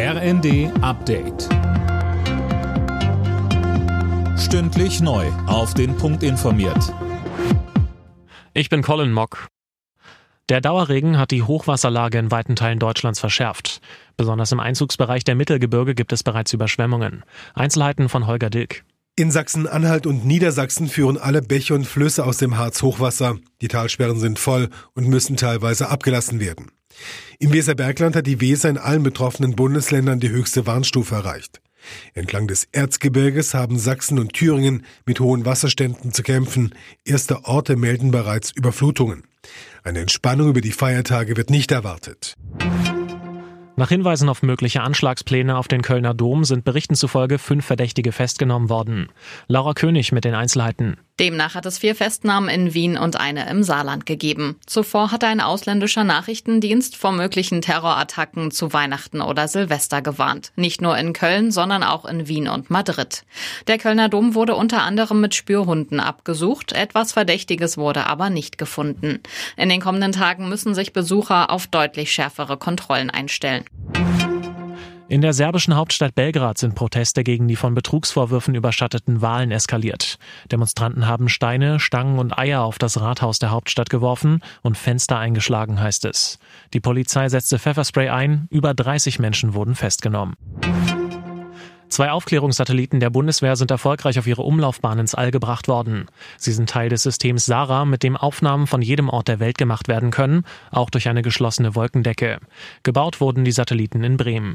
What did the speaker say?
RND Update. Stündlich neu. Auf den Punkt informiert. Ich bin Colin Mock. Der Dauerregen hat die Hochwasserlage in weiten Teilen Deutschlands verschärft. Besonders im Einzugsbereich der Mittelgebirge gibt es bereits Überschwemmungen. Einzelheiten von Holger Dilk. In Sachsen-Anhalt und Niedersachsen führen alle Bäche und Flüsse aus dem Harz Hochwasser. Die Talsperren sind voll und müssen teilweise abgelassen werden. Im Weserbergland hat die Weser in allen betroffenen Bundesländern die höchste Warnstufe erreicht. Entlang des Erzgebirges haben Sachsen und Thüringen mit hohen Wasserständen zu kämpfen. Erste Orte melden bereits Überflutungen. Eine Entspannung über die Feiertage wird nicht erwartet. Nach Hinweisen auf mögliche Anschlagspläne auf den Kölner Dom sind Berichten zufolge fünf Verdächtige festgenommen worden. Laura König mit den Einzelheiten. Demnach hat es vier Festnahmen in Wien und eine im Saarland gegeben. Zuvor hatte ein ausländischer Nachrichtendienst vor möglichen Terrorattacken zu Weihnachten oder Silvester gewarnt. Nicht nur in Köln, sondern auch in Wien und Madrid. Der Kölner Dom wurde unter anderem mit Spürhunden abgesucht. Etwas Verdächtiges wurde aber nicht gefunden. In den kommenden Tagen müssen sich Besucher auf deutlich schärfere Kontrollen einstellen. In der serbischen Hauptstadt Belgrad sind Proteste gegen die von Betrugsvorwürfen überschatteten Wahlen eskaliert. Demonstranten haben Steine, Stangen und Eier auf das Rathaus der Hauptstadt geworfen und Fenster eingeschlagen, heißt es. Die Polizei setzte Pfefferspray ein, über 30 Menschen wurden festgenommen. Zwei Aufklärungssatelliten der Bundeswehr sind erfolgreich auf ihre Umlaufbahn ins All gebracht worden. Sie sind Teil des Systems SARA, mit dem Aufnahmen von jedem Ort der Welt gemacht werden können, auch durch eine geschlossene Wolkendecke. Gebaut wurden die Satelliten in Bremen.